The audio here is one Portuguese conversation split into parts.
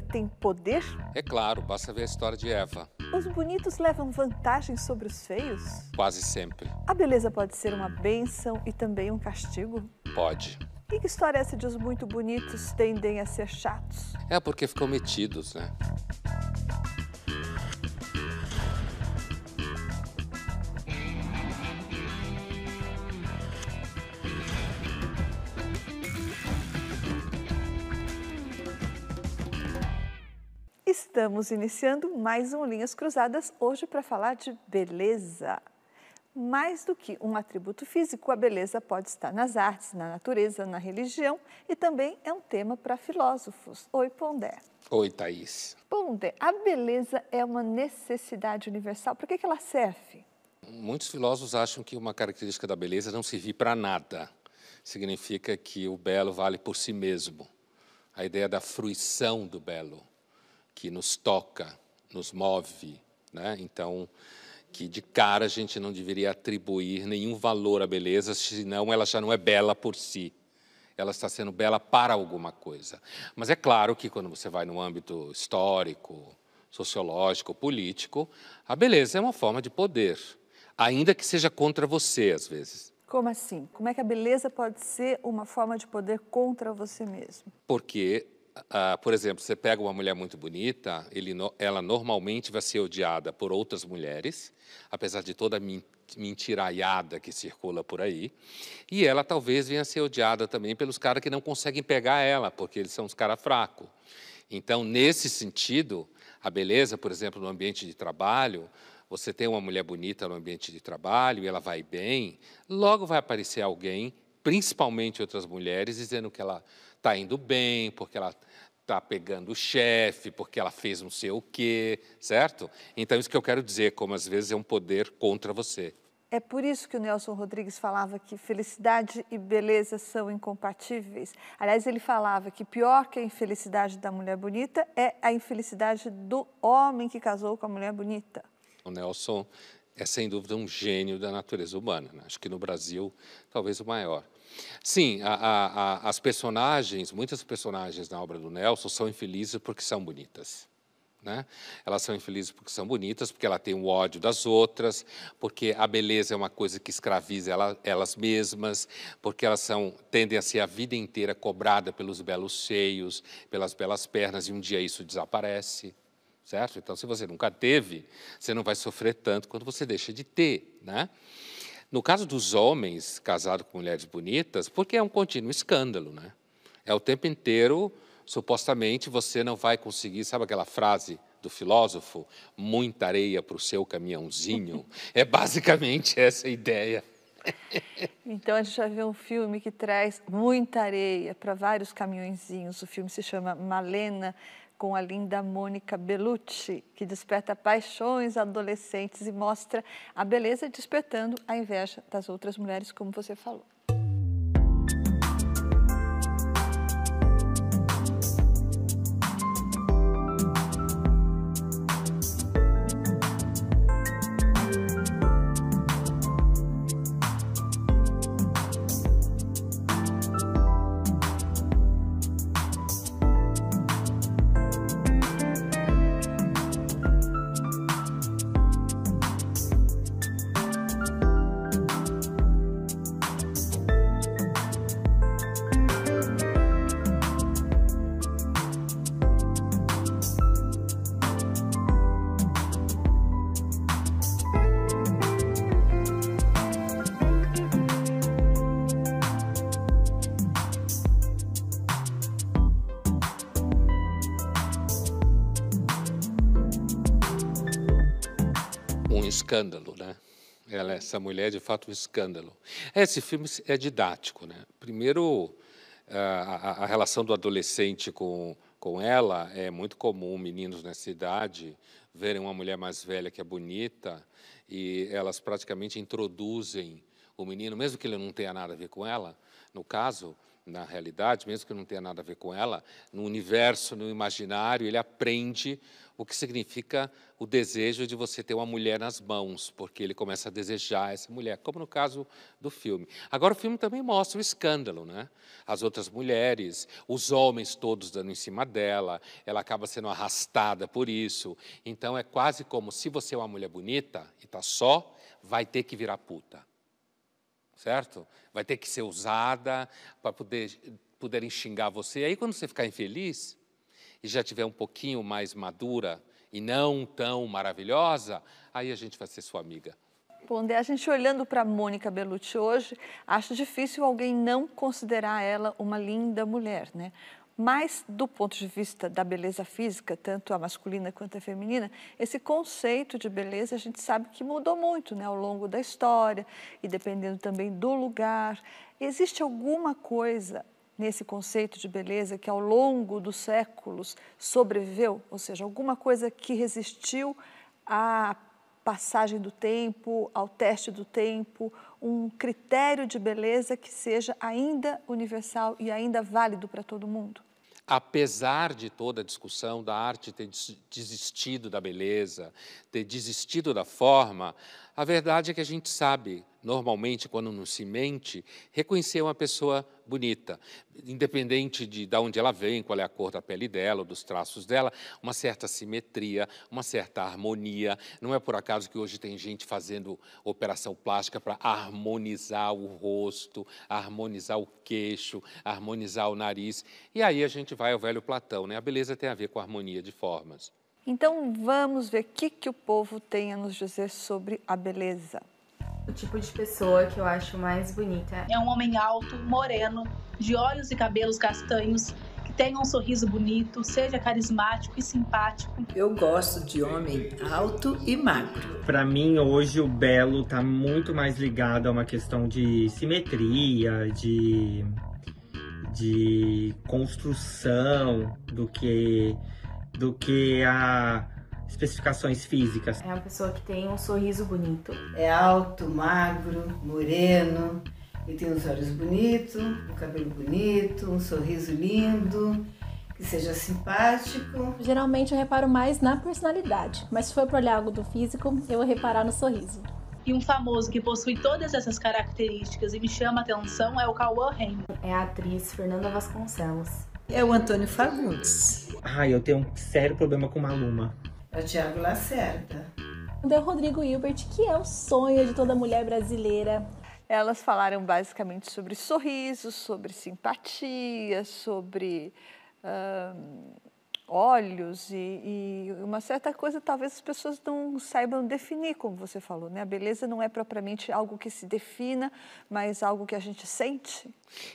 tem poder? É claro, basta ver a história de Eva. Os bonitos levam vantagem sobre os feios? Quase sempre. A beleza pode ser uma bênção e também um castigo? Pode. E que história é essa de os muito bonitos tendem a ser chatos? É porque ficam metidos, né? Estamos iniciando mais um Linhas Cruzadas hoje para falar de beleza. Mais do que um atributo físico, a beleza pode estar nas artes, na natureza, na religião e também é um tema para filósofos. Oi, Pondé. Oi, Thaís. Pondé, a beleza é uma necessidade universal. Para que, que ela serve? Muitos filósofos acham que uma característica da beleza não servir para nada. Significa que o belo vale por si mesmo. A ideia da fruição do belo que nos toca, nos move, né? Então, que de cara a gente não deveria atribuir nenhum valor à beleza, senão ela já não é bela por si. Ela está sendo bela para alguma coisa. Mas é claro que quando você vai no âmbito histórico, sociológico, político, a beleza é uma forma de poder, ainda que seja contra você às vezes. Como assim? Como é que a beleza pode ser uma forma de poder contra você mesmo? Porque ah, por exemplo, você pega uma mulher muito bonita, ele, ela normalmente vai ser odiada por outras mulheres, apesar de toda a mentiraiada que circula por aí, e ela talvez venha a ser odiada também pelos caras que não conseguem pegar ela, porque eles são os caras fracos. Então, nesse sentido, a beleza, por exemplo, no ambiente de trabalho, você tem uma mulher bonita no ambiente de trabalho e ela vai bem, logo vai aparecer alguém, principalmente outras mulheres, dizendo que ela está indo bem, porque ela está pegando o chefe, porque ela fez não sei o quê, certo? Então, isso que eu quero dizer, como às vezes é um poder contra você. É por isso que o Nelson Rodrigues falava que felicidade e beleza são incompatíveis. Aliás, ele falava que pior que a infelicidade da mulher bonita é a infelicidade do homem que casou com a mulher bonita. O Nelson é, sem dúvida, um gênio da natureza humana. Né? Acho que no Brasil, talvez o maior. Sim, a, a, a, as personagens, muitas personagens na obra do Nelson são infelizes porque são bonitas. Né? Elas são infelizes porque são bonitas, porque ela tem o ódio das outras, porque a beleza é uma coisa que escraviza ela, elas mesmas, porque elas são, tendem a ser a vida inteira cobrada pelos belos seios, pelas belas pernas, e um dia isso desaparece. Certo? Então, se você nunca teve, você não vai sofrer tanto quando você deixa de ter. Né? No caso dos homens casados com mulheres bonitas, porque é um contínuo escândalo, né? É o tempo inteiro, supostamente, você não vai conseguir, sabe aquela frase do filósofo, muita areia para o seu caminhãozinho? é basicamente essa a ideia. Então a gente já vê um filme que traz muita areia para vários caminhõezinhos. O filme se chama Malena com a linda Mônica Bellucci, que desperta paixões adolescentes e mostra a beleza despertando a inveja das outras mulheres, como você falou. Escândalo, né? Ela, essa mulher é de fato um escândalo. Esse filme é didático, né? Primeiro, a, a relação do adolescente com, com ela é muito comum. Meninos nessa idade verem uma mulher mais velha que é bonita e elas praticamente introduzem o menino, mesmo que ele não tenha nada a ver com ela. No caso, na realidade, mesmo que não tenha nada a ver com ela, no universo, no imaginário, ele aprende o que significa o desejo de você ter uma mulher nas mãos, porque ele começa a desejar essa mulher, como no caso do filme. Agora, o filme também mostra o escândalo, né? As outras mulheres, os homens todos dando em cima dela, ela acaba sendo arrastada por isso. Então, é quase como se você é uma mulher bonita e está só, vai ter que virar puta. Certo? Vai ter que ser usada para poder poderem xingar você. Aí, quando você ficar infeliz e já tiver um pouquinho mais madura e não tão maravilhosa, aí a gente vai ser sua amiga. Bom, a gente olhando para Mônica Bellucci hoje, acho difícil alguém não considerar ela uma linda mulher, né? Mas, do ponto de vista da beleza física, tanto a masculina quanto a feminina, esse conceito de beleza a gente sabe que mudou muito né, ao longo da história e dependendo também do lugar. Existe alguma coisa nesse conceito de beleza que ao longo dos séculos sobreviveu, ou seja, alguma coisa que resistiu à passagem do tempo, ao teste do tempo, um critério de beleza que seja ainda universal e ainda válido para todo mundo? apesar de toda a discussão da arte ter desistido da beleza, ter desistido da forma, a verdade é que a gente sabe, normalmente, quando não se mente, reconhecer uma pessoa bonita, independente de, de onde ela vem, qual é a cor da pele dela, dos traços dela, uma certa simetria, uma certa harmonia. Não é por acaso que hoje tem gente fazendo operação plástica para harmonizar o rosto, harmonizar o queixo, harmonizar o nariz. E aí a gente vai ao velho Platão, né? A beleza tem a ver com a harmonia de formas. Então vamos ver o que, que o povo tem a nos dizer sobre a beleza. O tipo de pessoa que eu acho mais bonita é um homem alto, moreno, de olhos e cabelos castanhos, que tenha um sorriso bonito, seja carismático e simpático. Eu gosto de homem alto e magro. Para mim, hoje o belo tá muito mais ligado a uma questão de simetria, de de construção do que do que a especificações físicas. É uma pessoa que tem um sorriso bonito. É alto, magro, moreno, e tem os olhos bonitos, um cabelo bonito, um sorriso lindo, que seja simpático. Geralmente eu reparo mais na personalidade, mas se for para olhar algo do físico, eu vou reparar no sorriso. E um famoso que possui todas essas características e me chama a atenção é o Cauã Raymond. É a atriz Fernanda Vasconcelos. É o Antônio Fagundes. Ai, eu tenho um sério problema com Maluma. É o Tiago Lacerda. É o Rodrigo Hilbert, que é o sonho de toda mulher brasileira. Elas falaram basicamente sobre sorriso, sobre simpatia, sobre uh, olhos e, e, uma certa coisa talvez as pessoas não saibam definir, como você falou, né? A beleza não é propriamente algo que se defina, mas algo que a gente sente.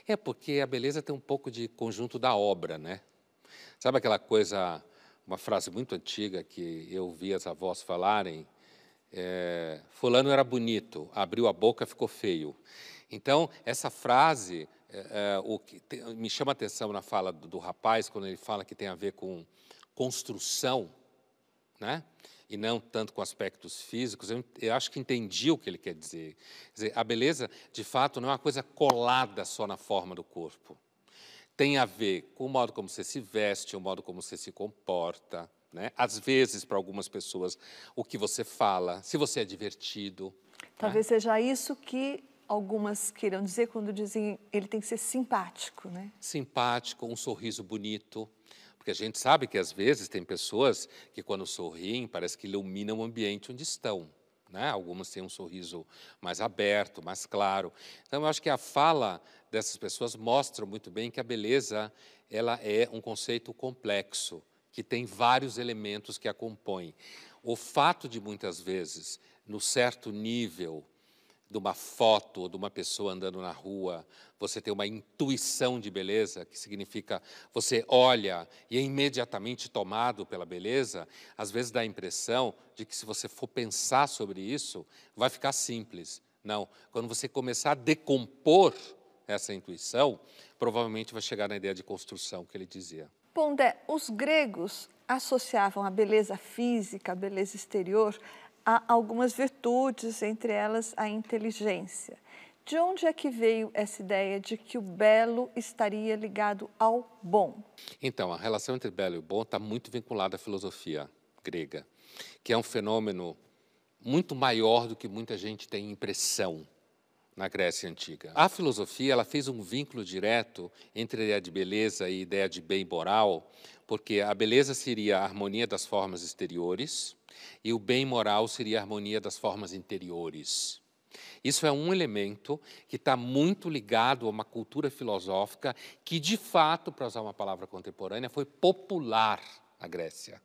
É porque a beleza tem um pouco de conjunto da obra, né? Sabe aquela coisa, uma frase muito antiga que eu ouvi as avós falarem, é, fulano era bonito, abriu a boca, ficou feio. Então, essa frase é, é, o que te, me chama a atenção na fala do, do, rapaz, quando ele fala que tem a ver com construção, né? e não tanto com aspectos físicos, eu, eu, acho que entendi o que ele quer dizer. Quer dizer. A beleza, de fato, não é uma coisa colada só na forma do corpo. Tem a ver com o modo como você se veste, o modo como você se comporta, né? às vezes, para algumas pessoas, o que você fala, se você é divertido. Talvez né? seja isso que algumas queiram dizer quando dizem ele tem que ser simpático, né? Simpático, um sorriso bonito. Porque a gente sabe que às vezes tem pessoas que quando sorriem parece que iluminam o ambiente onde estão. Né? Algumas têm um sorriso mais aberto, mais claro. Então, eu acho que a fala dessas pessoas mostra muito bem que a beleza ela é um conceito complexo, que tem vários elementos que a compõem. O fato de, muitas vezes, no certo nível de uma foto de uma pessoa andando na rua, você tem uma intuição de beleza, que significa você olha e é imediatamente tomado pela beleza, às vezes dá a impressão de que se você for pensar sobre isso, vai ficar simples. Não, quando você começar a decompor essa intuição, provavelmente vai chegar na ideia de construção que ele dizia. Pondé, os gregos associavam a beleza física, a beleza exterior, há algumas virtudes, entre elas a inteligência. De onde é que veio essa ideia de que o belo estaria ligado ao bom? Então, a relação entre belo e bom está muito vinculada à filosofia. grega, que é um fenômeno muito maior do que muita gente tem impressão na Grécia Antiga. A filosofia ela fez um vínculo direto entre a ideia de beleza e a ideia de bem moral, porque a beleza seria a harmonia das formas exteriores e o bem moral seria a harmonia das formas interiores. Isso é um elemento que está muito ligado a uma cultura filosófica que, de fato, para usar uma palavra contemporânea, foi popular na Grécia.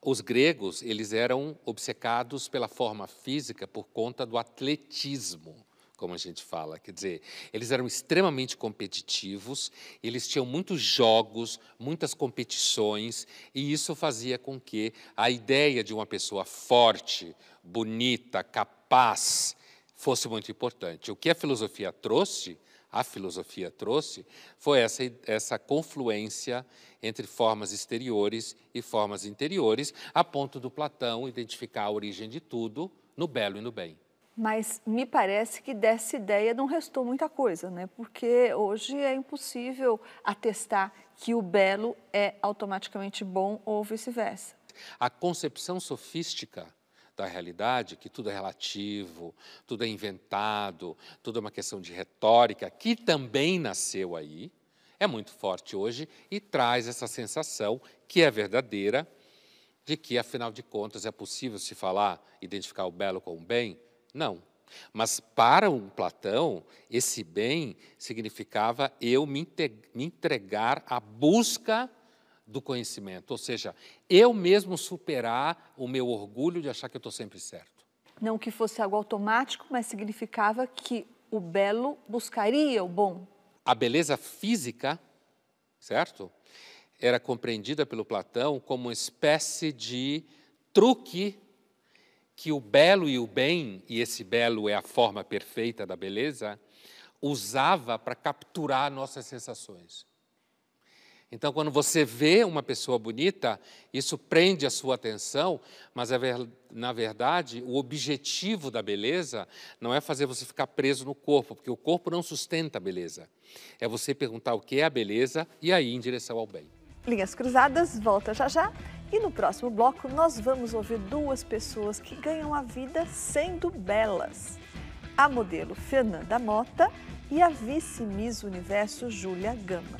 Os gregos eles eram obcecados pela forma física por conta do atletismo como a gente fala. Quer dizer, eles eram extremamente competitivos, eles tinham muitos jogos, muitas competições, e isso fazia com que a ideia de uma pessoa forte, bonita, capaz, fosse muito importante. O que a filosofia trouxe, a filosofia trouxe, foi essa, essa confluência entre formas exteriores e formas interiores, a ponto do Platão identificar a origem de tudo no belo e no bem. Mas me parece que dessa ideia não restou muita coisa, né? porque hoje é impossível atestar que o belo é automaticamente bom ou vice-versa. A concepção sofística da realidade, que tudo é relativo, tudo é inventado, tudo é uma questão de retórica, que também nasceu aí, é muito forte hoje e traz essa sensação, que é verdadeira, de que, afinal de contas, é possível se falar, identificar o belo com o bem, não. Mas para um Platão, esse bem significava eu me entregar à busca do conhecimento, ou seja, eu mesmo superar o meu orgulho de achar que eu estou sempre certo. Não que fosse algo automático, mas significava que o belo buscaria o bom. A beleza física, certo? Era compreendida pelo Platão como uma espécie de truque que o belo e o bem, e esse belo é a forma perfeita da beleza, usava para capturar nossas sensações. Então, quando você vê uma pessoa bonita, isso prende a sua atenção, mas é na verdade o objetivo da beleza não é fazer você ficar preso no corpo, porque o corpo não sustenta a beleza. É você perguntar o que é a beleza e aí em direção ao bem. Linhas Cruzadas volta já já. E no próximo bloco nós vamos ouvir duas pessoas que ganham a vida sendo belas. A modelo Fernanda Mota e a vice-miss Universo Júlia Gama.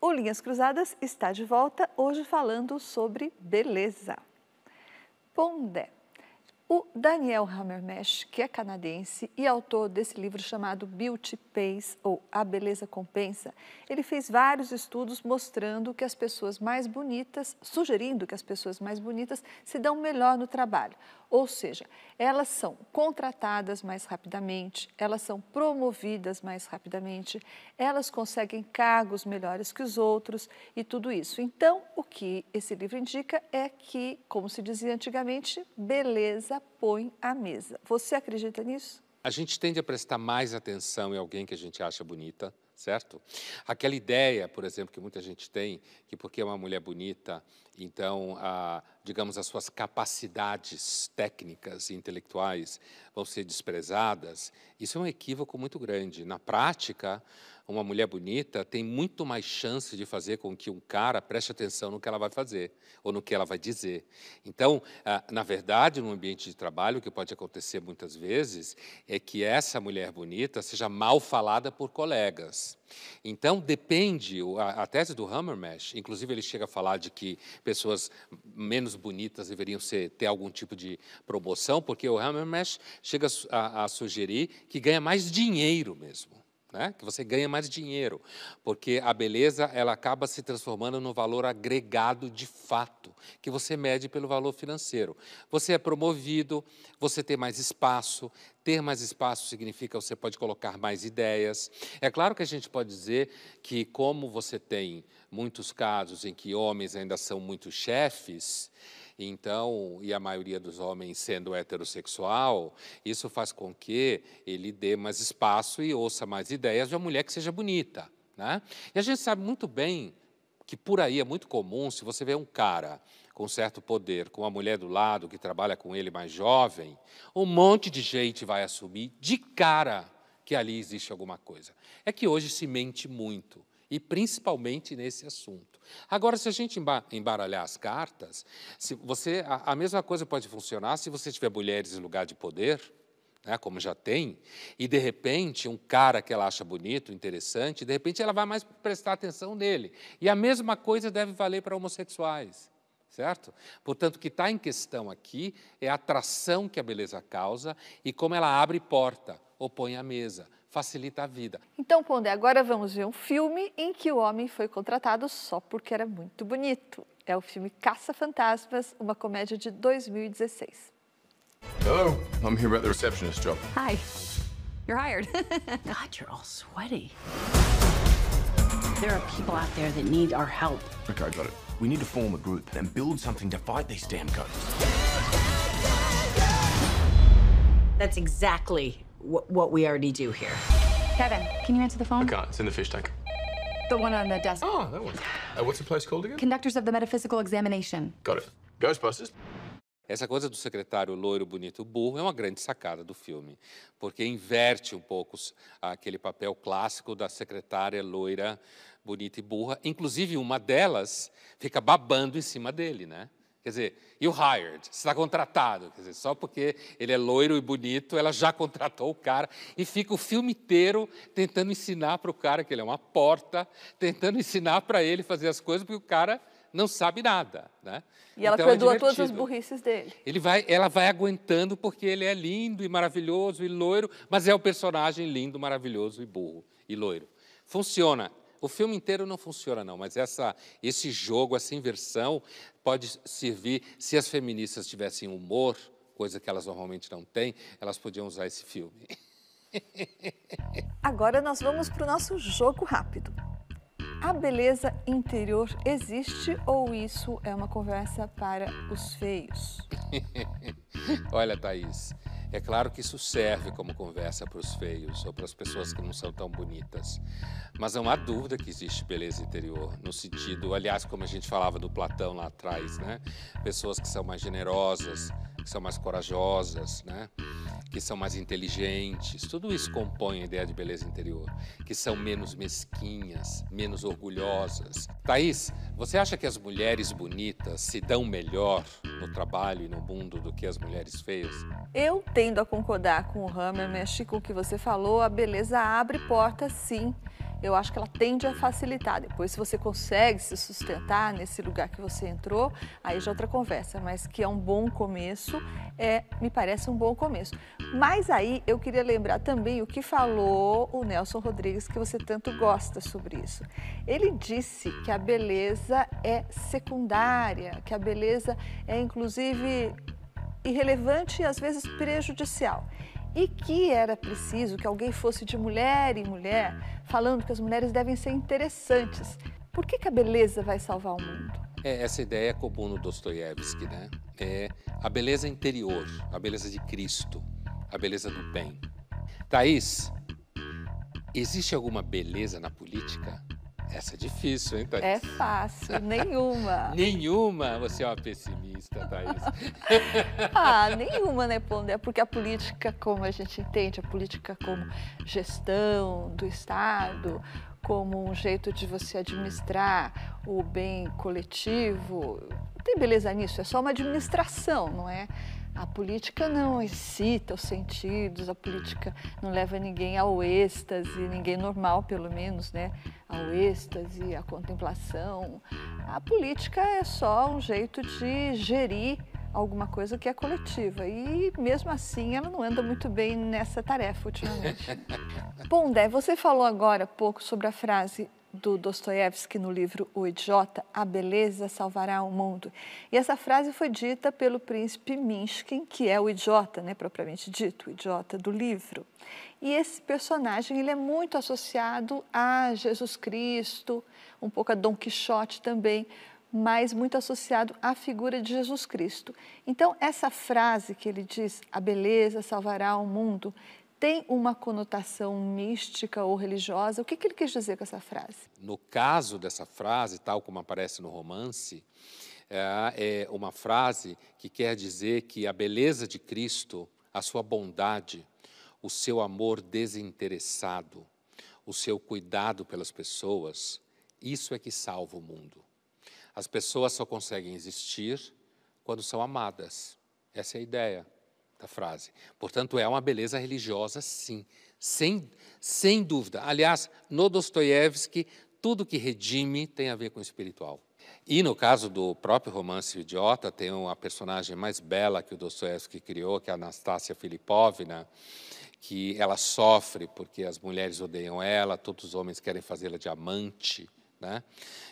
O Linhas Cruzadas está de volta, hoje falando sobre beleza. Pondé. O Daniel Hammermesh, que é canadense e autor desse livro chamado Beauty Pays, ou A Beleza Compensa, ele fez vários estudos mostrando que as pessoas mais bonitas, sugerindo que as pessoas mais bonitas se dão melhor no trabalho. Ou seja, elas são contratadas mais rapidamente, elas são promovidas mais rapidamente, elas conseguem cargos melhores que os outros e tudo isso. Então, o que esse livro indica é que, como se dizia antigamente, beleza põe à mesa. Você acredita nisso? A gente tende a prestar mais atenção em alguém que a gente acha bonita, certo? Aquela ideia, por exemplo, que muita gente tem, que porque é uma mulher bonita, então, a, digamos, as suas capacidades técnicas e intelectuais vão ser desprezadas, isso é um equívoco muito grande. Na prática, uma mulher bonita tem muito mais chance de fazer com que um cara preste atenção no que ela vai fazer ou no que ela vai dizer. Então, ah, na verdade, no ambiente de trabalho, o que pode acontecer muitas vezes é que essa mulher bonita seja mal falada por colegas. Então, depende, a, tese do Hammermesh, inclusive ele chega a falar de que pessoas menos bonitas deveriam ser, ter algum tipo de promoção, porque o Hammermesh chega a, a sugerir que ganha mais dinheiro mesmo né? que você ganha mais dinheiro, porque a beleza ela acaba se transformando no valor agregado de fato, que você mede pelo valor financeiro. Você é promovido, você tem mais espaço, ter mais espaço significa você pode colocar mais ideias. É claro que a gente pode dizer que, como você tem muitos casos em que homens ainda são muito chefes, então, e a maioria dos homens sendo heterossexual, isso faz com que ele dê mais espaço e ouça mais ideias de uma mulher que seja bonita. Né? E a gente sabe muito bem que por aí é muito comum, se você vê um cara com certo poder, com uma mulher do lado que trabalha com ele mais jovem, um monte de gente vai assumir de cara que ali existe alguma coisa. É que hoje se mente muito, e principalmente nesse assunto. Agora, se a gente embaralhar as cartas, se você, a, a mesma coisa pode funcionar se você tiver mulheres em lugar de poder, né, como já tem, e de repente um cara que ela acha bonito, interessante, de repente ela vai mais prestar atenção nele. E a mesma coisa deve valer para homossexuais, certo? Portanto, o que está em questão aqui é a atração que a beleza causa e como ela abre porta ou põe a mesa, facilita a vida. Então, Pondé, agora vamos ver um filme em que o homem foi contratado só porque era muito bonito. É o filme Caça Fantasmas, uma comédia de 2016. Hello, I'm here about the receptionist job. Hi. You're hired. God, you're all sweaty. There are people out there that need our help. Okay, got it. We need to form a group and build something to fight these damn ghosts. That's exactly what we already do here. Kevin, can you answer the phone? I can't. It's in the fish tank. The one on the desk. Oh, that one. Uh, what's the place called again? Conductors of the Metaphysical Examination. Got it. Ghostbusters. Essa coisa do secretário loiro, bonito, burro é uma grande sacada do filme, porque inverte um pouco aquele papel clássico da secretária loira, bonita e burra. Inclusive, uma delas fica babando em cima dele, né? Quer dizer, you hired, está contratado. Quer dizer, só porque ele é loiro e bonito, ela já contratou o cara e fica o filme inteiro tentando ensinar para o cara que ele é uma porta, tentando ensinar para ele fazer as coisas, porque o cara não sabe nada, né? E ela então, perdoa é todas as burrices dele. Ele vai, ela vai aguentando porque ele é lindo e maravilhoso e loiro, mas é o personagem lindo, maravilhoso e burro e loiro. Funciona. O filme inteiro não funciona não, mas essa, esse jogo, essa inversão pode servir se as feministas tivessem humor, coisa que elas normalmente não têm, elas podiam usar esse filme. Agora nós vamos para o nosso jogo rápido. A beleza interior existe ou isso é uma conversa para os feios? Olha, Thaís, é claro que isso serve como conversa para os feios ou para as pessoas que não são tão bonitas. Mas não há dúvida que existe beleza interior, no sentido, aliás, como a gente falava do Platão lá atrás, né? Pessoas que são mais generosas, que são mais corajosas, né? Que são mais inteligentes, tudo isso compõe a ideia de beleza interior, que são menos mesquinhas, menos orgulhosas. Thaís, você acha que as mulheres bonitas se dão melhor no trabalho e no mundo do que as mulheres feias? Eu tendo a concordar com o Hammer, mexe com o que você falou, a beleza abre portas sim eu acho que ela tende a facilitar. Depois, se você consegue se sustentar nesse lugar que você entrou, aí já é outra conversa, mas que é um bom começo, é, me parece um bom começo. Mas aí eu queria lembrar também o que falou o Nelson Rodrigues, que você tanto gosta sobre isso. Ele disse que a beleza é secundária, que a beleza é inclusive irrelevante e às vezes prejudicial e que era preciso que alguém fosse de mulher em mulher, falando que as mulheres devem ser interessantes. Por que, que a beleza vai salvar o mundo? É, essa ideia é comum no Dostoiévski, né? É a beleza interior, a beleza de Cristo, a beleza do bem. Thaís, existe alguma beleza na política? Essa é difícil, hein, Thaís? É fácil, nenhuma. nenhuma? Você é uma pessimista, Thaís. ah, nenhuma, né, Pondé? Porque a política, como a gente entende, a política como gestão do Estado, como um jeito de você administrar o bem coletivo, não tem beleza nisso, é só uma administração, não é? A política não excita os sentidos, a política não leva ninguém ao êxtase, ninguém normal, pelo menos, né? Ao êxtase, à contemplação. A política é só um jeito de gerir alguma coisa que é coletiva. E mesmo assim ela não anda muito bem nessa tarefa ultimamente. Pondé, você falou agora pouco sobre a frase do Dostoiévski no livro O Idiota, A Beleza Salvará o Mundo. E essa frase foi dita pelo príncipe Minchkin, que é o idiota, né, propriamente dito, o idiota do livro. E esse personagem ele é muito associado a Jesus Cristo, um pouco a Dom Quixote também, mas muito associado à figura de Jesus Cristo. Então, essa frase que ele diz, a beleza salvará o mundo, tem uma conotação mística ou religiosa? O que, que ele quis dizer com essa frase? No caso dessa frase, tal como aparece no romance, é, é uma frase que quer dizer que a beleza de Cristo, a sua bondade, o seu amor desinteressado, o seu cuidado pelas pessoas, isso é que salva o mundo. As pessoas só conseguem existir quando são amadas. Essa é a ideia da frase. Portanto, é uma beleza religiosa, sim, sem, sem dúvida. Aliás, no Dostoiévski, tudo que redime tem a ver com o espiritual. E no caso do próprio romance Idiota, tem uma personagem mais bela que o Dostoiévski criou, que é a Anastácia Filipovna, que ela sofre porque as mulheres odeiam ela, todos os homens querem fazê-la de amante, né?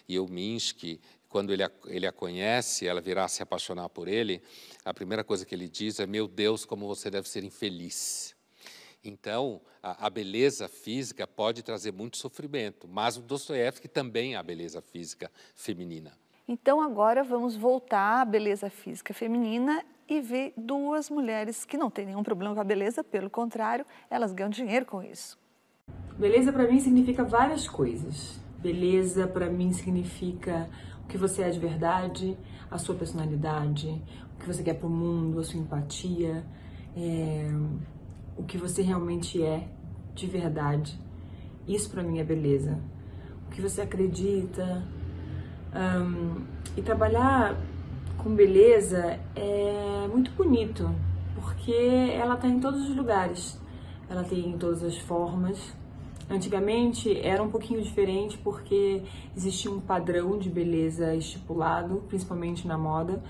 E o Minsky, quando ele a, ele a conhece, ela virá se apaixonar por ele, a primeira coisa que ele diz é: Meu Deus, como você deve ser infeliz. Então, a, a beleza física pode trazer muito sofrimento, mas o Dostoiévski também é a beleza física feminina. Então, agora vamos voltar à beleza física feminina e ver duas mulheres que não têm nenhum problema com a beleza, pelo contrário, elas ganham dinheiro com isso. Beleza para mim significa várias coisas. Beleza para mim significa o que você é de verdade, a sua personalidade, o que você quer para o mundo, a sua empatia, é, o que você realmente é de verdade. Isso para mim é beleza. O que você acredita. Um, e trabalhar com beleza é muito bonito, porque ela está em todos os lugares, ela tem em todas as formas. Antigamente era um pouquinho diferente porque existia um padrão de beleza estipulado, principalmente na moda,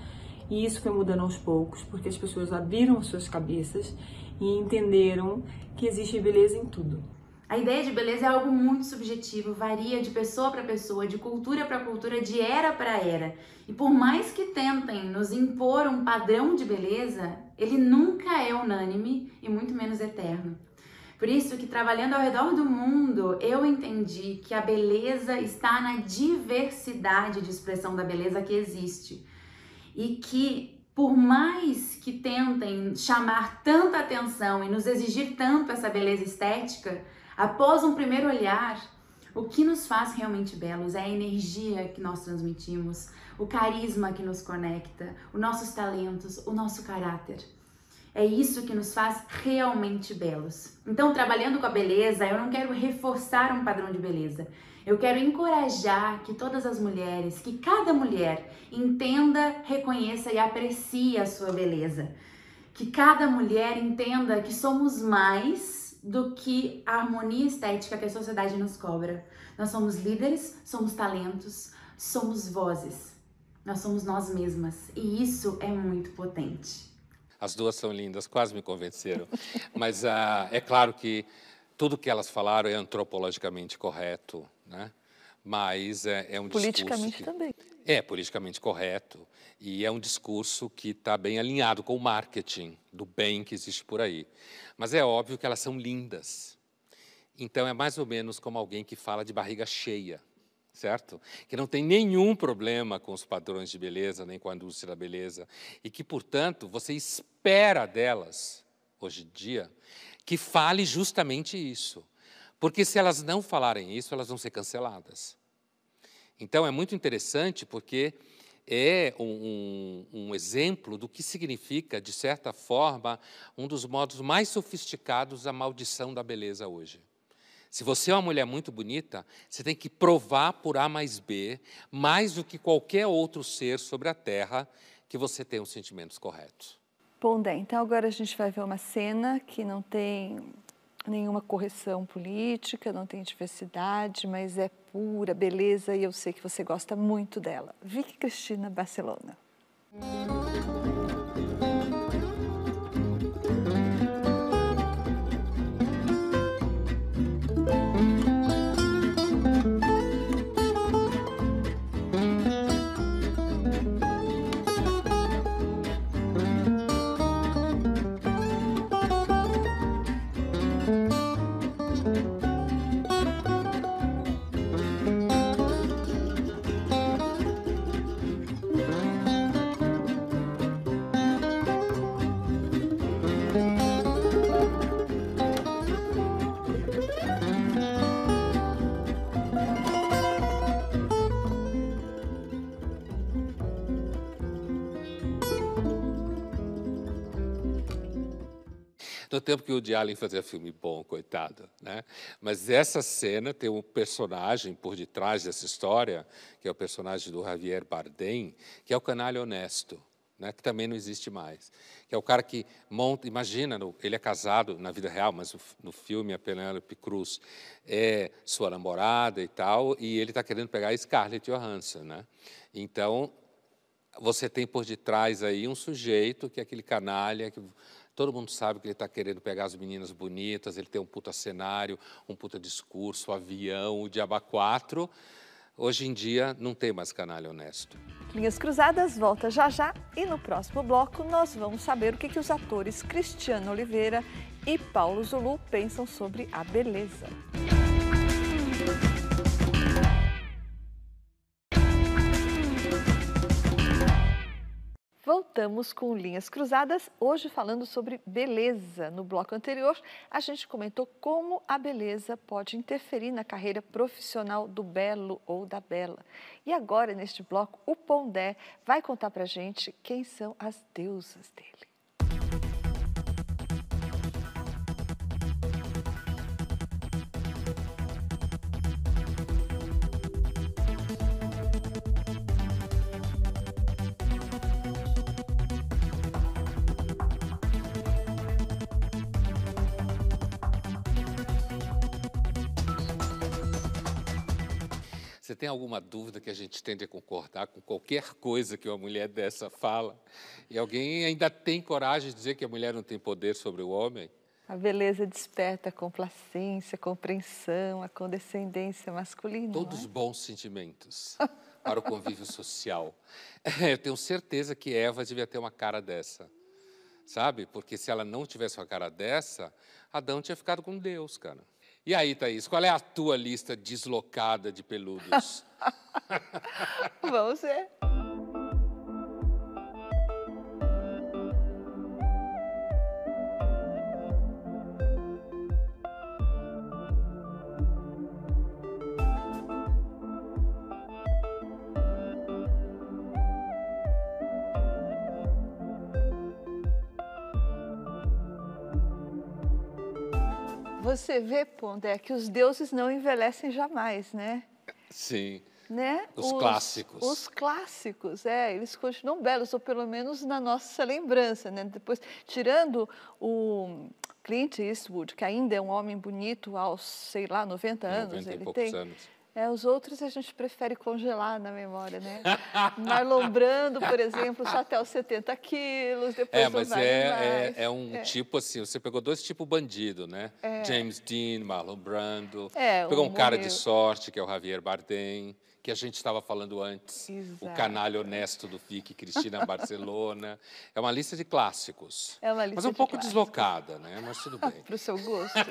e isso foi mudando aos poucos, porque as pessoas abriram suas cabeças e entenderam que existe beleza em tudo. A ideia de beleza é algo muito subjetivo, varia de pessoa para pessoa, de cultura para cultura, de era para era. E por mais que tentem nos impor um padrão de beleza, ele nunca é unânime e muito menos eterno. Por isso que trabalhando ao redor do mundo, eu entendi que a beleza está na diversidade de expressão da beleza que existe. E que por mais que tentem chamar tanta atenção e nos exigir tanto essa beleza estética, Após um primeiro olhar, o que nos faz realmente belos é a energia que nós transmitimos, o carisma que nos conecta, os nossos talentos, o nosso caráter. É isso que nos faz realmente belos. Então, trabalhando com a beleza, eu não quero reforçar um padrão de beleza. Eu quero encorajar que todas as mulheres, que cada mulher entenda, reconheça e aprecie a sua beleza. Que cada mulher entenda que somos mais do que a harmonia estética que a sociedade nos cobra. Nós somos líderes, somos talentos, somos vozes. Nós somos nós mesmas e isso é muito potente. As duas são lindas, quase me convenceram. Mas uh, é claro que tudo que elas falaram é antropologicamente correto, né? Mas é, é um politicamente discurso que... também. É politicamente correto e é um discurso que está bem alinhado com o marketing do bem que existe por aí. Mas é óbvio que elas são lindas. Então é mais ou menos como alguém que fala de barriga cheia, certo? Que não tem nenhum problema com os padrões de beleza, nem com a indústria da beleza, e que, portanto, você espera delas, hoje em dia, que fale justamente isso. Porque se elas não falarem isso, elas vão ser canceladas. Então é muito interessante porque é um, um, um, exemplo do que significa, de certa forma, um dos modos mais sofisticados da maldição da beleza hoje. Se você é uma mulher muito bonita, você tem que provar por A mais B, mais do que qualquer outro ser sobre a Terra, que você tem os sentimentos corretos. Bom, então agora a gente vai ver uma cena que não tem nenhuma correção política, não tem diversidade, mas é pura beleza e eu sei que você gosta muito dela. Vicky Cristina Barcelona. No tempo que o Woody Allen fazia filme bom, coitado. Né? Mas essa cena tem um personagem por detrás dessa história, que é o personagem do Javier Bardem, que é o canalha honesto. Né, que também não existe mais. Que é o cara que monta, imagina, ele é casado na vida real, mas no filme a Penélope Cruz é sua namorada e tal, e ele está querendo pegar a Scarlett Johansson, né? Então você tem por detrás aí um sujeito que é aquele canalha que todo mundo sabe que ele está querendo pegar as meninas bonitas, ele tem um puta cenário, um puta discurso, avião, o Diaba 4. Hoje em dia não tem mais canalha honesto. Linhas Cruzadas volta já já e no próximo bloco nós vamos saber o que, que os atores Cristiano Oliveira e Paulo Zulu pensam sobre a beleza. Voltamos com Linhas Cruzadas, hoje falando sobre beleza. No bloco anterior, a gente comentou como a beleza pode interferir na carreira profissional do belo ou da bela. E agora, neste bloco, o Pondé vai contar pra gente quem são as deusas dele. Tem alguma dúvida que a gente tende a concordar com qualquer coisa que uma mulher dessa fala? E alguém ainda tem coragem de dizer que a mulher não tem poder sobre o homem? A beleza desperta a complacência, a compreensão, a condescendência masculina. Todos é? bons sentimentos para o convívio social. Eu tenho certeza que Eva devia ter uma cara dessa, sabe? Porque se ela não tivesse uma cara dessa, Adão tinha ficado com Deus, cara. E aí, Thaís, qual é a tua lista deslocada de peludos? Vamos ver. Você vê, Pondé, que os deuses não envelhecem jamais, né? Sim. Né? Os, os clássicos. Os clássicos, é, eles continuam belos, ou pelo menos na nossa lembrança, né? Depois, tirando o Clint Eastwood, que ainda é um homem bonito aos, sei lá, 90 anos, 90 ele tem. Anos. É, os outros a gente prefere congelar na memória, né? Marlon Brando, por exemplo, só até os 70 quilos, depois É, mas não vai é, é, é um É. tipo assim, você pegou dois tipos bandido, né? É. James Dean, Marlon Brando. É, pegou um um cara de sorte, que é o Javier Bardem, que a gente estava falando antes. O Exato. canalha honesto do FIC, Cristina Barcelona. É uma lista de clássicos. É uma lista Mas um pouco clássicos. deslocada, né? Mas tudo bem. Para o seu gosto.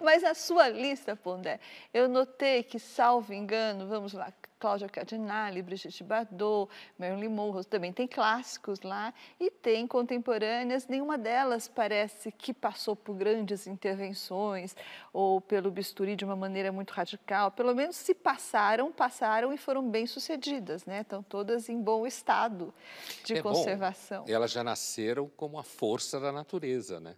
Mas a sua lista, Pondé, eu notei que, salvo engano, vamos lá, Cláudia Cardinale, Brigitte Bardot, Marilyn Monroe, também tem clássicos lá e tem contemporâneas. Nenhuma delas parece que passou por grandes intervenções ou pelo bisturi de uma maneira muito radical. Pelo menos se passaram, passaram e foram bem sucedidas, né? Estão todas em bom estado de É bom, conservação. Elas já nasceram como a força da natureza, né?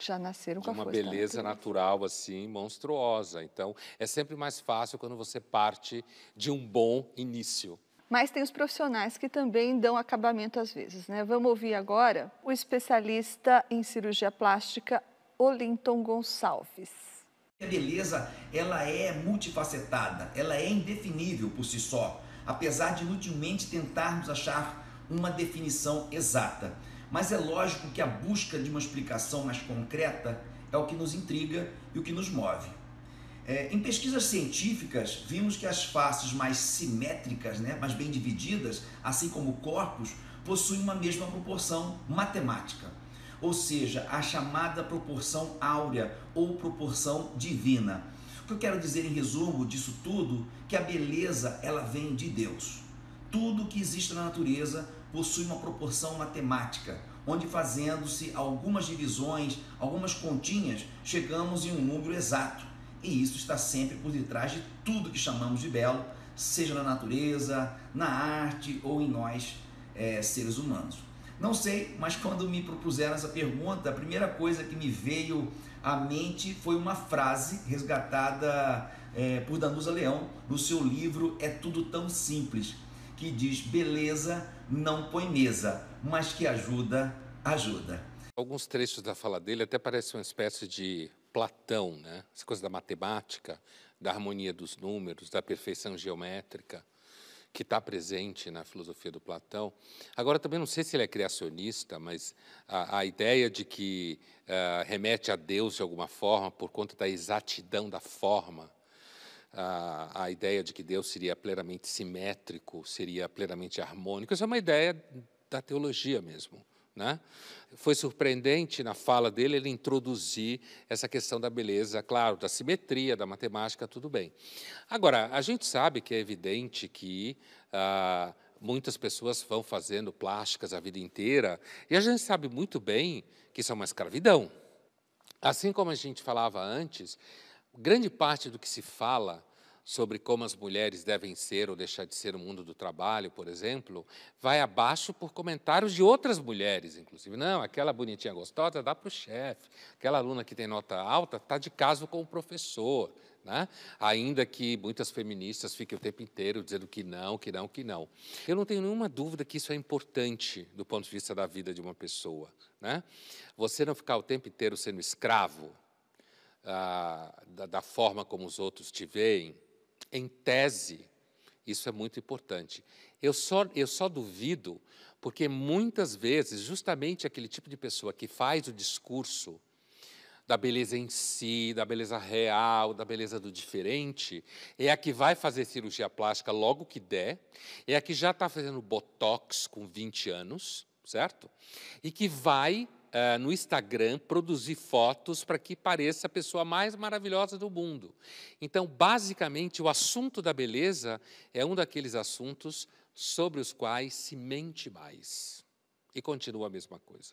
Já nasceram de com a uma força da beleza natureza. natural assim monstruosa. Então, é sempre mais fácil quando você parte de um bom início. Mas tem os profissionais que também dão acabamento às vezes, né? Vamos ouvir agora o especialista em cirurgia plástica, Olinton Gonçalves. A beleza, ela é multifacetada, ela é indefinível por si só, apesar de inutilmente tentarmos achar uma definição exata. Mas é lógico que a busca de uma explicação mais concreta é o que nos intriga e o que nos move. É, em pesquisas científicas, vimos que as faces mais simétricas, né, mais bem divididas, assim como corpos, possuem uma mesma proporção matemática, ou seja, a chamada proporção áurea ou proporção divina. O que eu quero dizer em resumo disso tudo, que a beleza ela vem de Deus. Tudo que existe na natureza possui uma proporção matemática, onde fazendo-se algumas divisões, algumas continhas, chegamos em um número exato. E isso está sempre por detrás de tudo que chamamos de belo, seja na natureza, na arte ou em nós, eh, seres humanos. Não sei, mas quando me propuseram essa pergunta, a primeira coisa que me veio à mente foi uma frase resgatada é, por Danusa Leão no seu livro É Tudo Tão Simples, que diz: beleza não põe mesa, mas que ajuda, ajuda. Alguns trechos da fala dele até parecem uma espécie de Platão, né? Essa coisa da matemática, da harmonia dos números, da perfeição geométrica que está presente na filosofia do Platão. Agora, também não sei se ele é criacionista, mas a, a ideia de que uh, remete a Deus de alguma forma por conta da exatidão da forma, uh, a ideia de que Deus seria plenamente simétrico, seria plenamente harmônico, isso é uma ideia da teologia mesmo. Né? Foi surpreendente na fala dele ele introduzir essa questão da beleza, claro, da simetria, da matemática, tudo bem. Agora, a gente sabe que é evidente que ah, muitas pessoas vão fazendo plásticas a vida inteira, e a gente sabe muito bem que isso é uma escravidão. Assim como a gente falava antes, grande parte do que se fala sobre como as mulheres devem ser ou deixar de ser no mundo do trabalho, por exemplo, vai abaixo por comentários de outras mulheres, inclusive. Não, aquela bonitinha gostosa dá para o chefe, aquela aluna que tem nota alta está de caso com o professor. Né? Ainda que muitas feministas fiquem o tempo inteiro dizendo que não, que não, que não. Eu não tenho nenhuma dúvida que isso é importante do ponto de vista da vida de uma pessoa. Né? Você não ficar o tempo inteiro sendo escravo ah, da, da forma como os outros te veem, em tese, isso é muito importante. Eu só, eu só duvido porque muitas vezes, justamente aquele tipo de pessoa que faz o discurso da beleza em si, da beleza real, da beleza do diferente, é a que vai fazer cirurgia plástica logo que der, é a que já está fazendo botox com 20 anos, certo? E que vai uh, no Instagram produzir fotos para que pareça a pessoa mais maravilhosa do mundo. Então, basicamente, o assunto da beleza é um daqueles assuntos sobre os quais se mente mais. E continua a mesma coisa.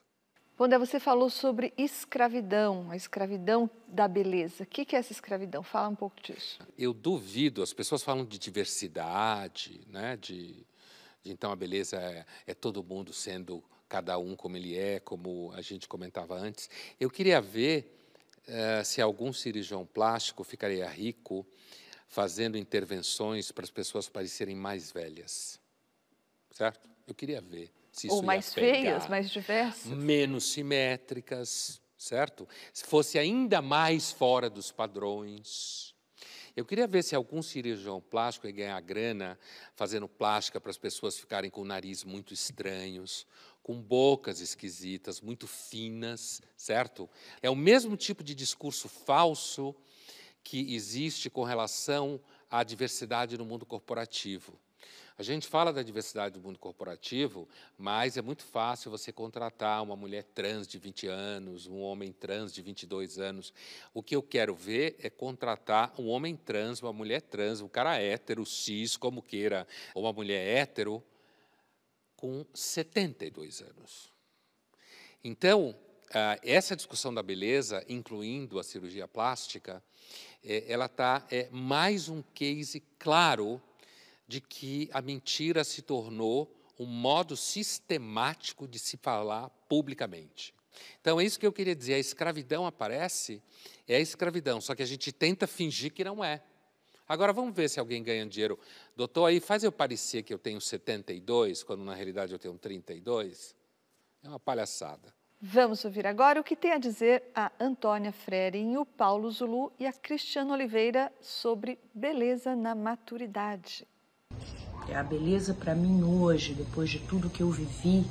Bondé, você falou sobre escravidão, a escravidão da beleza. O que é essa escravidão? Fala um pouco disso. Eu duvido, as pessoas falam de diversidade, né? de, de então a beleza é, é todo mundo sendo cada um como ele é, como a gente comentava antes. Eu queria ver uh, se algum cirurgião plástico ficaria rico fazendo intervenções para as pessoas parecerem mais velhas. Certo? Eu queria ver se isso Ou mais feias, mais diversas. Menos simétricas, certo? Se fosse ainda mais fora dos padrões. Eu queria ver se algum cirurgião plástico ia ganhar grana fazendo plástica para as pessoas ficarem com o nariz muito estranhos, com bocas esquisitas, muito finas, certo? É o mesmo tipo de discurso falso que existe com relação à diversidade no mundo corporativo. A gente fala da diversidade do mundo corporativo, mas é muito fácil você contratar uma mulher trans de 20 anos, um homem trans de 22 anos. O que eu quero ver é contratar um homem trans, uma mulher trans, um cara hétero, cis, como queira, ou uma mulher hétero, com 72 anos. Então, essa discussão da beleza, incluindo a cirurgia plástica, é, ela está é mais um case claro de que a mentira se tornou um modo sistemático de se falar publicamente. Então, é isso que eu queria dizer. A escravidão aparece, é a escravidão, só que a gente tenta fingir que não é. Agora vamos ver se alguém ganha dinheiro. Doutor, aí faz eu parecer que eu tenho 72, quando na realidade eu tenho 32. É uma palhaçada. Vamos ouvir agora o que tem a dizer a Antônia Frerinho, Paulo Zulu e a Cristiana Oliveira sobre beleza na maturidade. É a beleza para mim hoje, depois de tudo que eu vivi,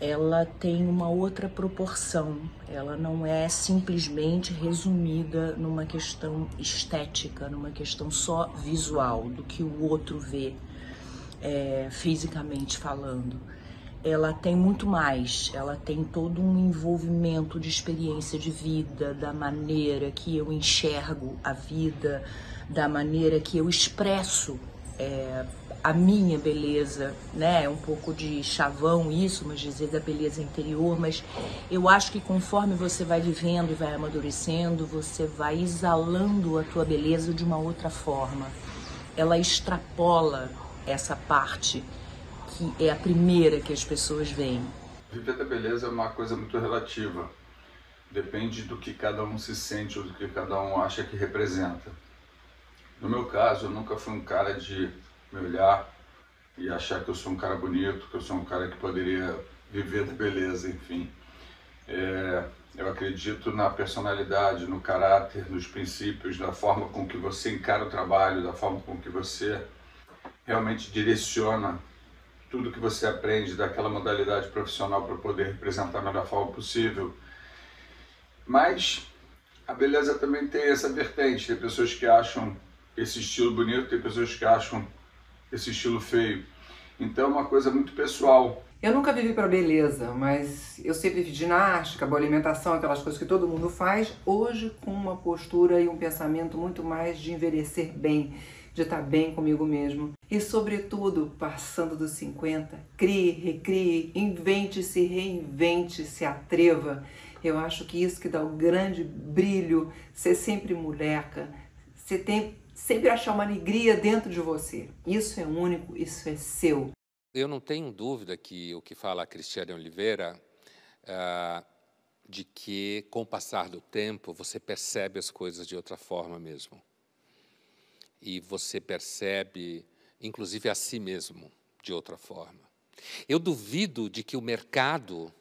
ela tem uma outra proporção. Ela não é simplesmente resumida numa questão estética, numa questão só visual, do que o outro vê é, fisicamente falando. Ela tem muito mais, ela tem todo um envolvimento de experiência de vida, da maneira que eu enxergo a vida, da maneira que eu expresso é, a minha beleza, né? É um pouco de chavão isso, mas dizer da beleza interior, mas eu acho que conforme você vai vivendo e vai amadurecendo, você vai exalando a tua beleza de uma outra forma. Ela extrapola essa parte que é a primeira que as pessoas veem. Viver da beleza é uma coisa muito relativa. Depende do que cada um se sente ou do que cada um acha que representa. No meu caso, eu nunca fui um cara de me olhar e achar que eu sou um cara bonito, que eu sou um cara que poderia viver da beleza, enfim. É, eu acredito na personalidade, no caráter, nos princípios, da forma com que você encara o trabalho, da forma com que você realmente direciona tudo que você aprende daquela modalidade profissional para poder representar da melhor forma possível. Mas a beleza também tem essa vertente. Tem pessoas que acham esse estilo bonito, tem pessoas que acham esse estilo feio. Então é uma coisa muito pessoal. Eu nunca vivi para beleza, mas eu sempre fiz ginástica, boa alimentação, aquelas coisas que todo mundo faz. Hoje com uma postura e um pensamento muito mais de envelhecer bem, de estar bem comigo mesmo. E sobretudo, passando dos 50, crie, recrie, invente-se, reinvente, se atreva. Eu acho que isso que dá o grande brilho, ser sempre moleca, você tem sempre achar uma alegria dentro de você. Isso é único, isso é seu. Eu não tenho dúvida que o que fala a Cristiane Oliveira, uh, de que com o passar do tempo você percebe as coisas de outra forma mesmo. E você percebe, inclusive, a si mesmo de outra forma. Eu duvido de que o mercado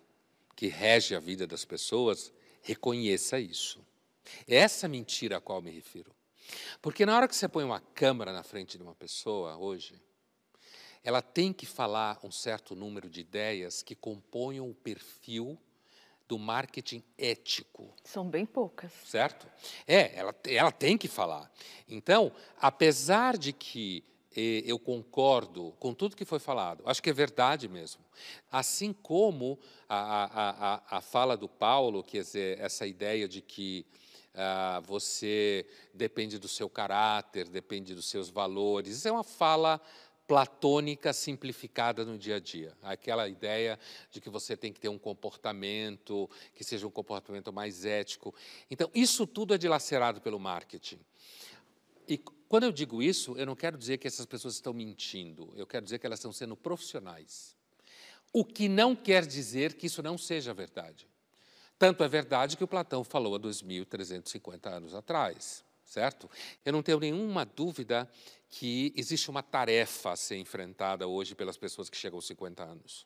que rege a vida das pessoas reconheça isso. É essa mentira a qual me refiro. Porque na hora que você põe uma câmera na frente de uma pessoa hoje, ela tem que falar um certo número de ideias que componham o perfil do marketing ético. São bem poucas. Certo? É, ela, ela tem que falar. Então, apesar de que eh, eu concordo com tudo que foi falado, acho que é verdade mesmo. Assim como a, a, a, a fala do Paulo, que é essa ideia de que ah, você depende do seu caráter, depende dos seus valores, é uma fala platônica simplificada no dia a dia. Aquela ideia de que você tem que ter um comportamento que seja um comportamento mais ético. Então, isso tudo é dilacerado pelo marketing. E quando eu digo isso, eu não quero dizer que essas pessoas estão mentindo, eu quero dizer que elas estão sendo profissionais. O que não quer dizer que isso não seja verdade. Tanto é verdade que o Platão falou há 2.350 anos atrás, certo? Eu não tenho nenhuma dúvida que existe uma tarefa a ser enfrentada hoje pelas pessoas que chegam aos 50 anos.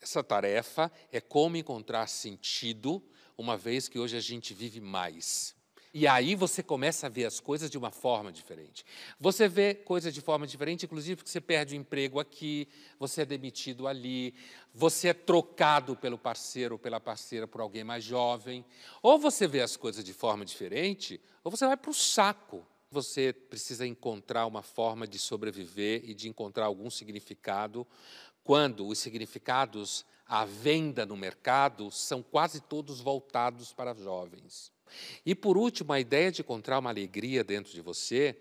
Essa tarefa é como encontrar sentido, uma vez que hoje a gente vive mais. E aí você começa a ver as coisas de uma forma diferente. Você vê coisas de forma diferente, inclusive porque você perde o emprego aqui, você é demitido ali, você é trocado pelo parceiro ou pela parceira por alguém mais jovem. Ou você vê as coisas de forma diferente, ou você vai para o saco. Você precisa encontrar uma forma de sobreviver e de encontrar algum significado, quando os significados à venda no mercado são quase todos voltados para jovens. E por último, a ideia de encontrar uma alegria dentro de você,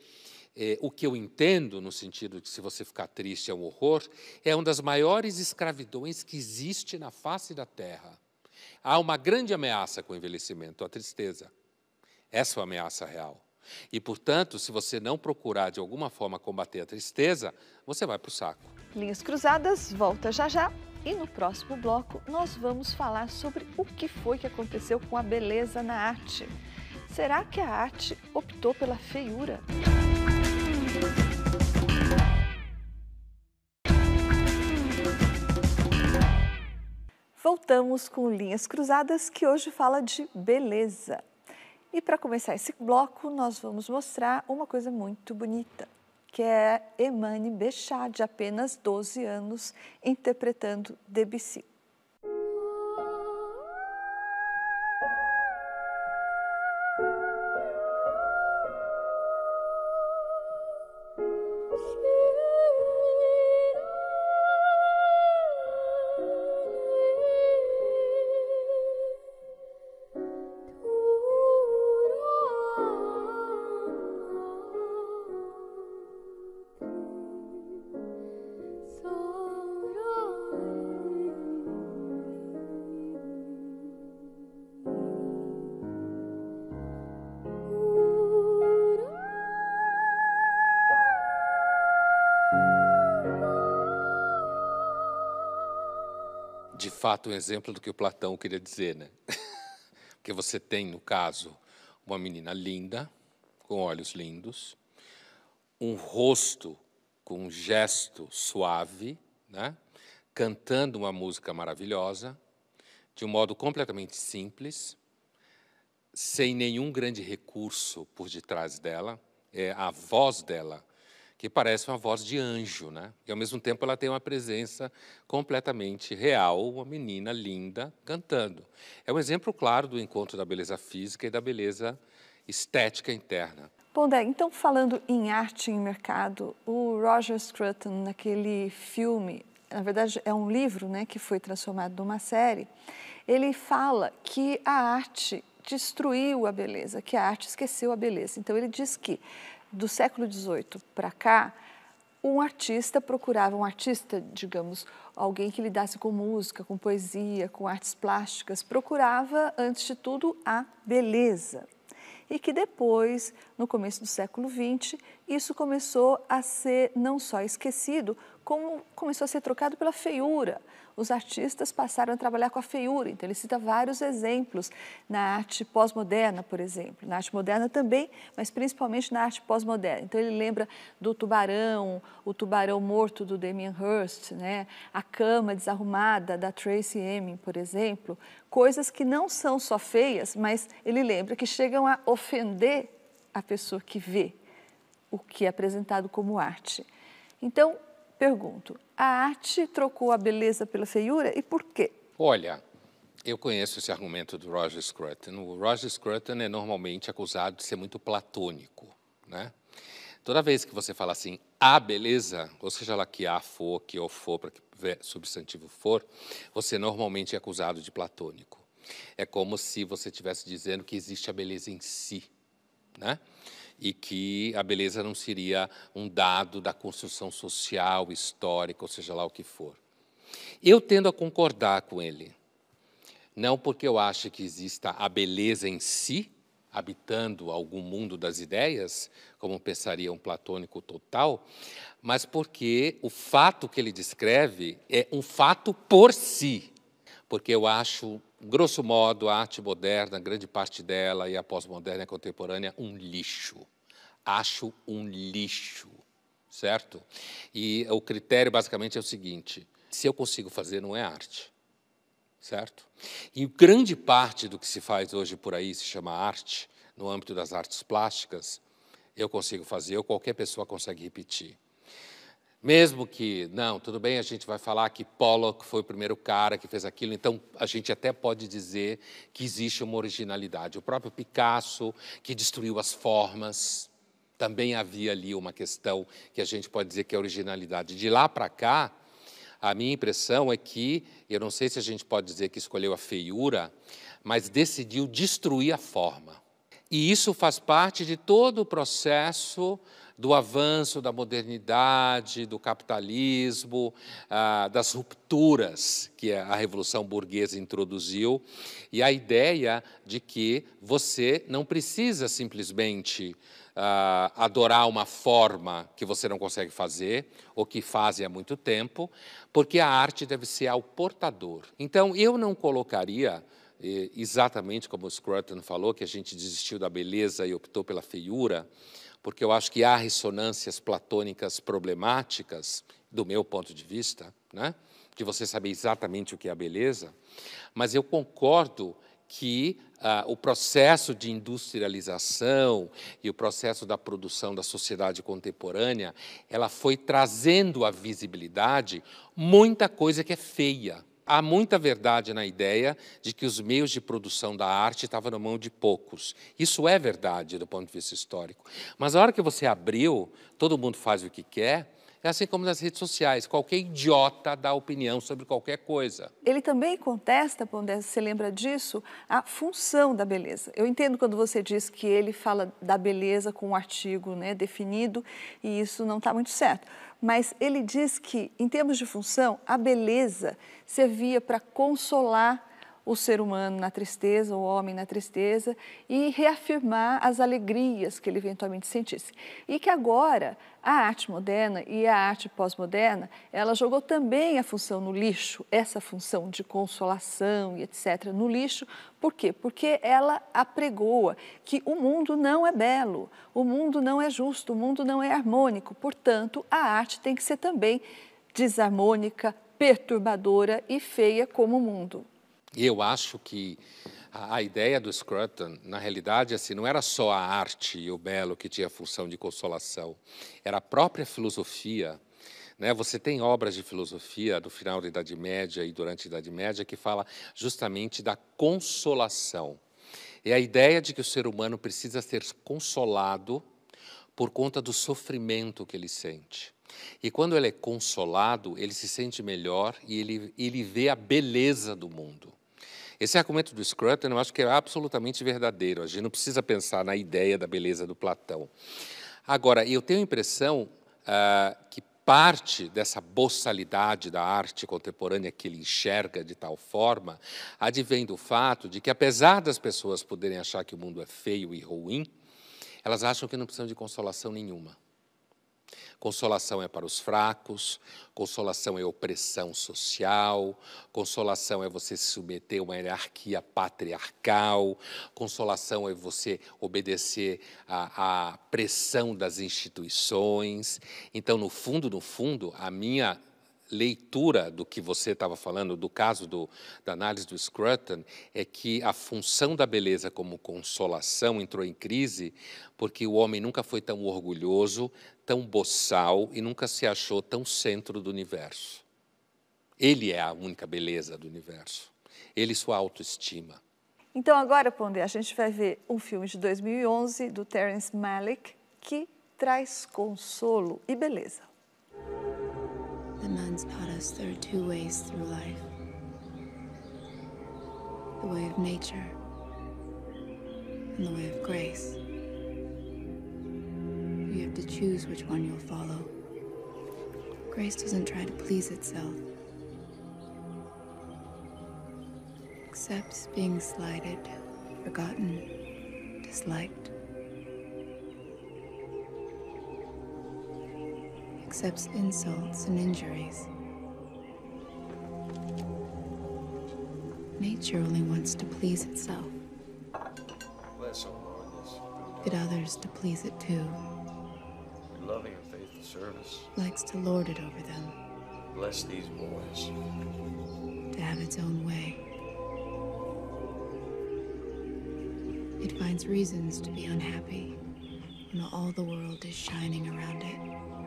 é, o que eu entendo no sentido de que se você ficar triste é um horror, é uma das maiores escravidões que existe na face da Terra. Há uma grande ameaça com o envelhecimento, a tristeza. Essa é uma ameaça real. E, portanto, se você não procurar de alguma forma combater a tristeza, você vai para o saco. Linhas Cruzadas volta já já. E no próximo bloco nós vamos falar sobre o que foi que aconteceu com a beleza na arte. Será que a arte optou pela feiura? Voltamos com Linhas Cruzadas, que hoje fala de beleza. E para começar esse bloco, nós vamos mostrar uma coisa muito bonita, que é Emane Bechat, de apenas 12 anos, interpretando Debussy. Fato um exemplo do que o Platão queria dizer, né? Porque você tem, no caso, uma menina linda, com olhos lindos, um rosto com um gesto suave, né? cantando uma música maravilhosa, de um modo completamente simples, sem nenhum grande recurso por detrás dela, é a voz dela que parece uma voz de anjo, né? E ao mesmo tempo ela tem uma presença completamente real, uma menina linda cantando. É um exemplo claro do encontro da beleza física e da beleza estética interna. Bom, Dé, então falando em arte e em mercado, o Roger Scruton, naquele filme, na verdade é um livro, né, que foi transformado numa série, ele fala que a arte destruiu a beleza, que a arte esqueceu a beleza. Então ele diz que do século XVIII para cá, um artista procurava, um artista, digamos, alguém que lidasse com música, com poesia, com artes plásticas, procurava, antes de tudo, a beleza. E que depois, no começo do século XX, isso começou a ser não só esquecido, como começou a ser trocado pela feiura os artistas passaram a trabalhar com a feiura. Então, ele cita vários exemplos na arte pós-moderna, por exemplo. Na arte moderna também, mas principalmente na arte pós-moderna. Então, ele lembra do tubarão, o tubarão morto do Damien Hirst, né? a cama desarrumada da Tracy Emin, por exemplo. Coisas que não são só feias, mas ele lembra que chegam a ofender a pessoa que vê o que é apresentado como arte. Então, pergunto, a arte trocou a beleza pela feiura e por quê? Olha, eu conheço esse argumento do Roger Scruton. O Roger Scruton é normalmente acusado de ser muito platônico, né? Toda vez que você fala assim, a beleza, ou seja lá que a for, que ou for, para que substantivo for, você normalmente é acusado de platônico. É como se você estivesse dizendo que existe a beleza em si, né? E que a beleza não seria um dado da construção social, histórica, ou seja lá o que for. Eu tendo a concordar com ele, não porque eu acho que exista a beleza em si, habitando algum mundo das ideias, como pensaria um platônico total, mas porque o fato que ele descreve é um fato por si. Porque eu acho, grosso modo, a arte moderna, grande parte dela, e a pós-moderna e a contemporânea, um lixo. Acho um lixo, certo? E o critério basicamente é o seguinte: se eu consigo fazer, não é arte certo? E grande parte do que se faz hoje por aí se chama arte, no âmbito das artes plásticas, eu consigo fazer, ou qualquer pessoa consegue repetir. Mesmo que, não, tudo bem, a gente vai falar que Pollock foi o primeiro cara que fez aquilo, então a gente até pode dizer que existe uma originalidade. O próprio Picasso, que destruiu as formas, também havia ali uma questão que a gente pode dizer que é originalidade. De lá para cá, a minha impressão é que, eu não sei se a gente pode dizer que escolheu a feiura, mas decidiu destruir a forma. E isso faz parte de todo o processo do avanço da modernidade, do capitalismo, ah, das rupturas que a Revolução Burguesa introduziu, e a ideia de que você não precisa simplesmente uh, adorar uma forma que você não consegue fazer, ou que fazem há muito tempo, porque a arte deve ser ao portador. Então, eu não colocaria exatamente como o Scruton falou, que a gente desistiu da beleza e optou pela feiura, porque eu acho que há ressonâncias platônicas problemáticas, do meu ponto de vista, né? de você saber exatamente o que é a beleza, mas eu concordo que ah, o processo de industrialização e o processo da produção da sociedade contemporânea, ela foi trazendo à visibilidade muita coisa que é feia. Há muita verdade na ideia de que os meios de produção da arte estavam na mão de poucos. Isso é verdade do ponto de vista histórico. Mas a hora que você abriu, todo mundo faz o que quer, é assim como nas redes sociais, qualquer idiota dá opinião sobre qualquer coisa. Ele também contesta, Pondé, você lembra disso, a função da beleza. Eu entendo quando você diz que ele fala da beleza com um artigo né, definido, e isso não está muito certo. Mas ele diz que, em termos de função, a beleza servia para consolar o ser humano na tristeza, o homem na tristeza, e reafirmar as alegrias que ele eventualmente sentisse. E que agora a arte moderna e a arte pós-moderna, ela jogou também a função no lixo, essa função de consolação e etc. no lixo, por quê? Porque ela apregoa que o mundo não é belo, o mundo não é justo, o mundo não é harmônico, portanto, a arte tem que ser também desarmônica, perturbadora e feia como o mundo. E eu acho que a, ideia do Scruton, na realidade, assim, não era só a arte e o belo que tinha função de consolação, era a própria filosofia. Né? Você tem obras de filosofia do final da Idade Média e durante a Idade Média que fala justamente da consolação. É a ideia de que o ser humano precisa ser consolado por conta do sofrimento que ele sente. E quando ele é consolado, ele se sente melhor e ele, ele vê a beleza do mundo. Esse argumento do Scruton eu acho que é absolutamente verdadeiro. A gente não precisa pensar na ideia da beleza do Platão. Agora, eu tenho a impressão uh, que parte dessa boçalidade da arte contemporânea que ele enxerga de tal forma advém do fato de que, apesar das pessoas poderem achar que o mundo é feio e ruim, elas acham que não precisam de consolação nenhuma. Consolação é para os fracos, consolação é opressão social, consolação é você se submeter a uma hierarquia patriarcal, consolação é você obedecer à, pressão das instituições. Então, no fundo, no fundo, a minha leitura do que você estava falando, do caso do, da análise do Scruton, é que a função da beleza como consolação entrou em crise porque o homem nunca foi tão orgulhoso, tão boçal e nunca se achou tão centro do universo. Ele é a única beleza do universo. Ele sua autoestima. Então agora, Pondé, a gente vai ver um filme de 2011 do Terence Malick que traz consolo e beleza. Nuns taught us there are two ways through life the way of nature and the way of grace. You have to choose which one you'll follow. Grace doesn't try to please itself, accepts being slighted, forgotten, disliked. Accepts insults and injuries. Nature only wants to please itself. Bless, O Lord, this Get others to please it too. loving and faithful service. Likes to lord it over them, Bless these boys. to have its own way. It finds reasons to be unhappy when all the world is shining around it.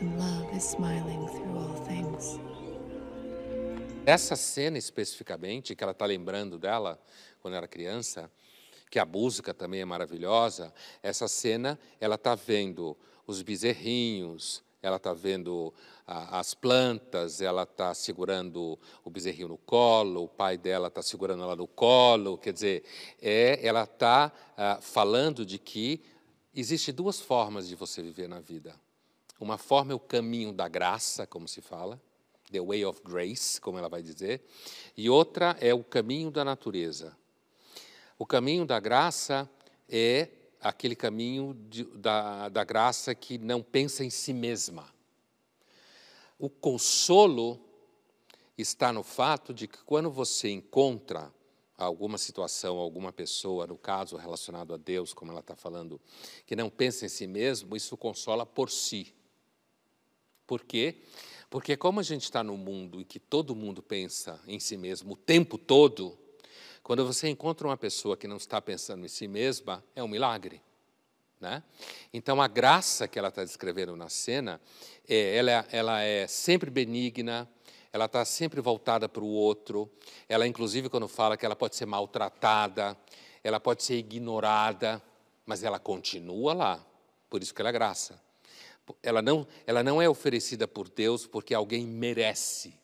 And love is smiling through all things. Essa cena especificamente, que ela está lembrando dela quando era criança, que a música também é maravilhosa, essa cena ela está vendo os bezerrinhos, ela está vendo a, as plantas, ela está segurando o bezerrinho no colo, o pai dela está segurando ela no colo, quer dizer, é, ela está ah, falando de que existe duas formas de você viver na vida. Uma forma é o caminho da graça, como se fala, the way of grace, como ela vai dizer, e outra é o caminho da natureza. O caminho da graça é aquele caminho de, da, da graça que não pensa em si mesma. O consolo está no fato de que quando você encontra alguma situação, alguma pessoa, no caso relacionado a Deus, como ela está falando, que não pensa em si mesmo, isso consola por si. Por quê? Porque como a gente está no mundo em que todo mundo pensa em si mesmo o tempo todo, quando você encontra uma pessoa que não está pensando em si mesma, é um milagre. Né? Então, a graça que ela está descrevendo na cena, é, ela, ela é sempre benigna, ela está sempre voltada para o outro. Ela, inclusive, quando fala que ela pode ser maltratada, ela pode ser ignorada, mas ela continua lá. Por isso que ela é graça. Ela não, ela não é oferecida por Deus porque alguém merece,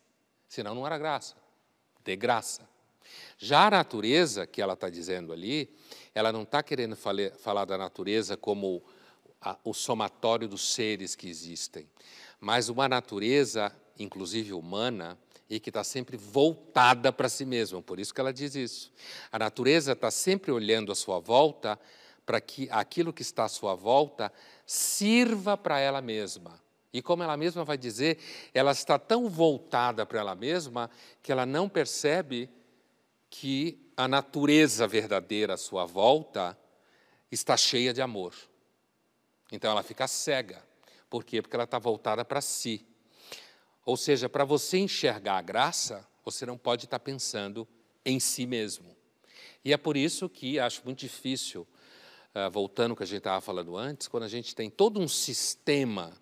senão não era graça. De graça. Já a natureza, que ela está dizendo ali, ela não está querendo fale, falar da natureza como a, o somatório dos seres que existem, mas uma natureza, inclusive humana, e que está sempre voltada para si mesma. Por isso que ela diz isso. A natureza está sempre olhando à sua volta para que aquilo que está à sua volta sirva para ela mesma. E como ela mesma vai dizer, ela está tão voltada para ela mesma que ela não percebe que a natureza verdadeira à sua volta está cheia de amor. Então ela fica cega. Por quê? Porque ela está voltada para si. Ou seja, para você enxergar a graça, você não pode estar pensando em si mesmo. E é por isso que acho muito difícil, voltando ao que a gente estava falando antes, quando a gente tem todo um sistema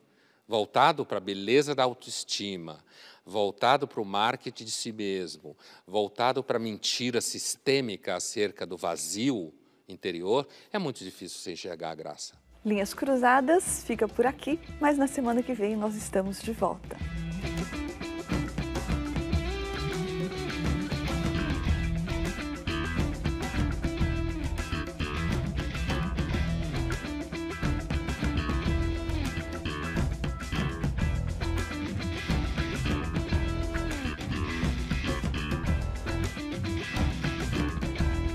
voltado para a beleza da autoestima, voltado para o marketing de si mesmo, voltado para a mentira sistêmica acerca do vazio interior, é muito difícil você enxergar a graça. Linhas Cruzadas fica por aqui, mas na semana que vem nós estamos de volta.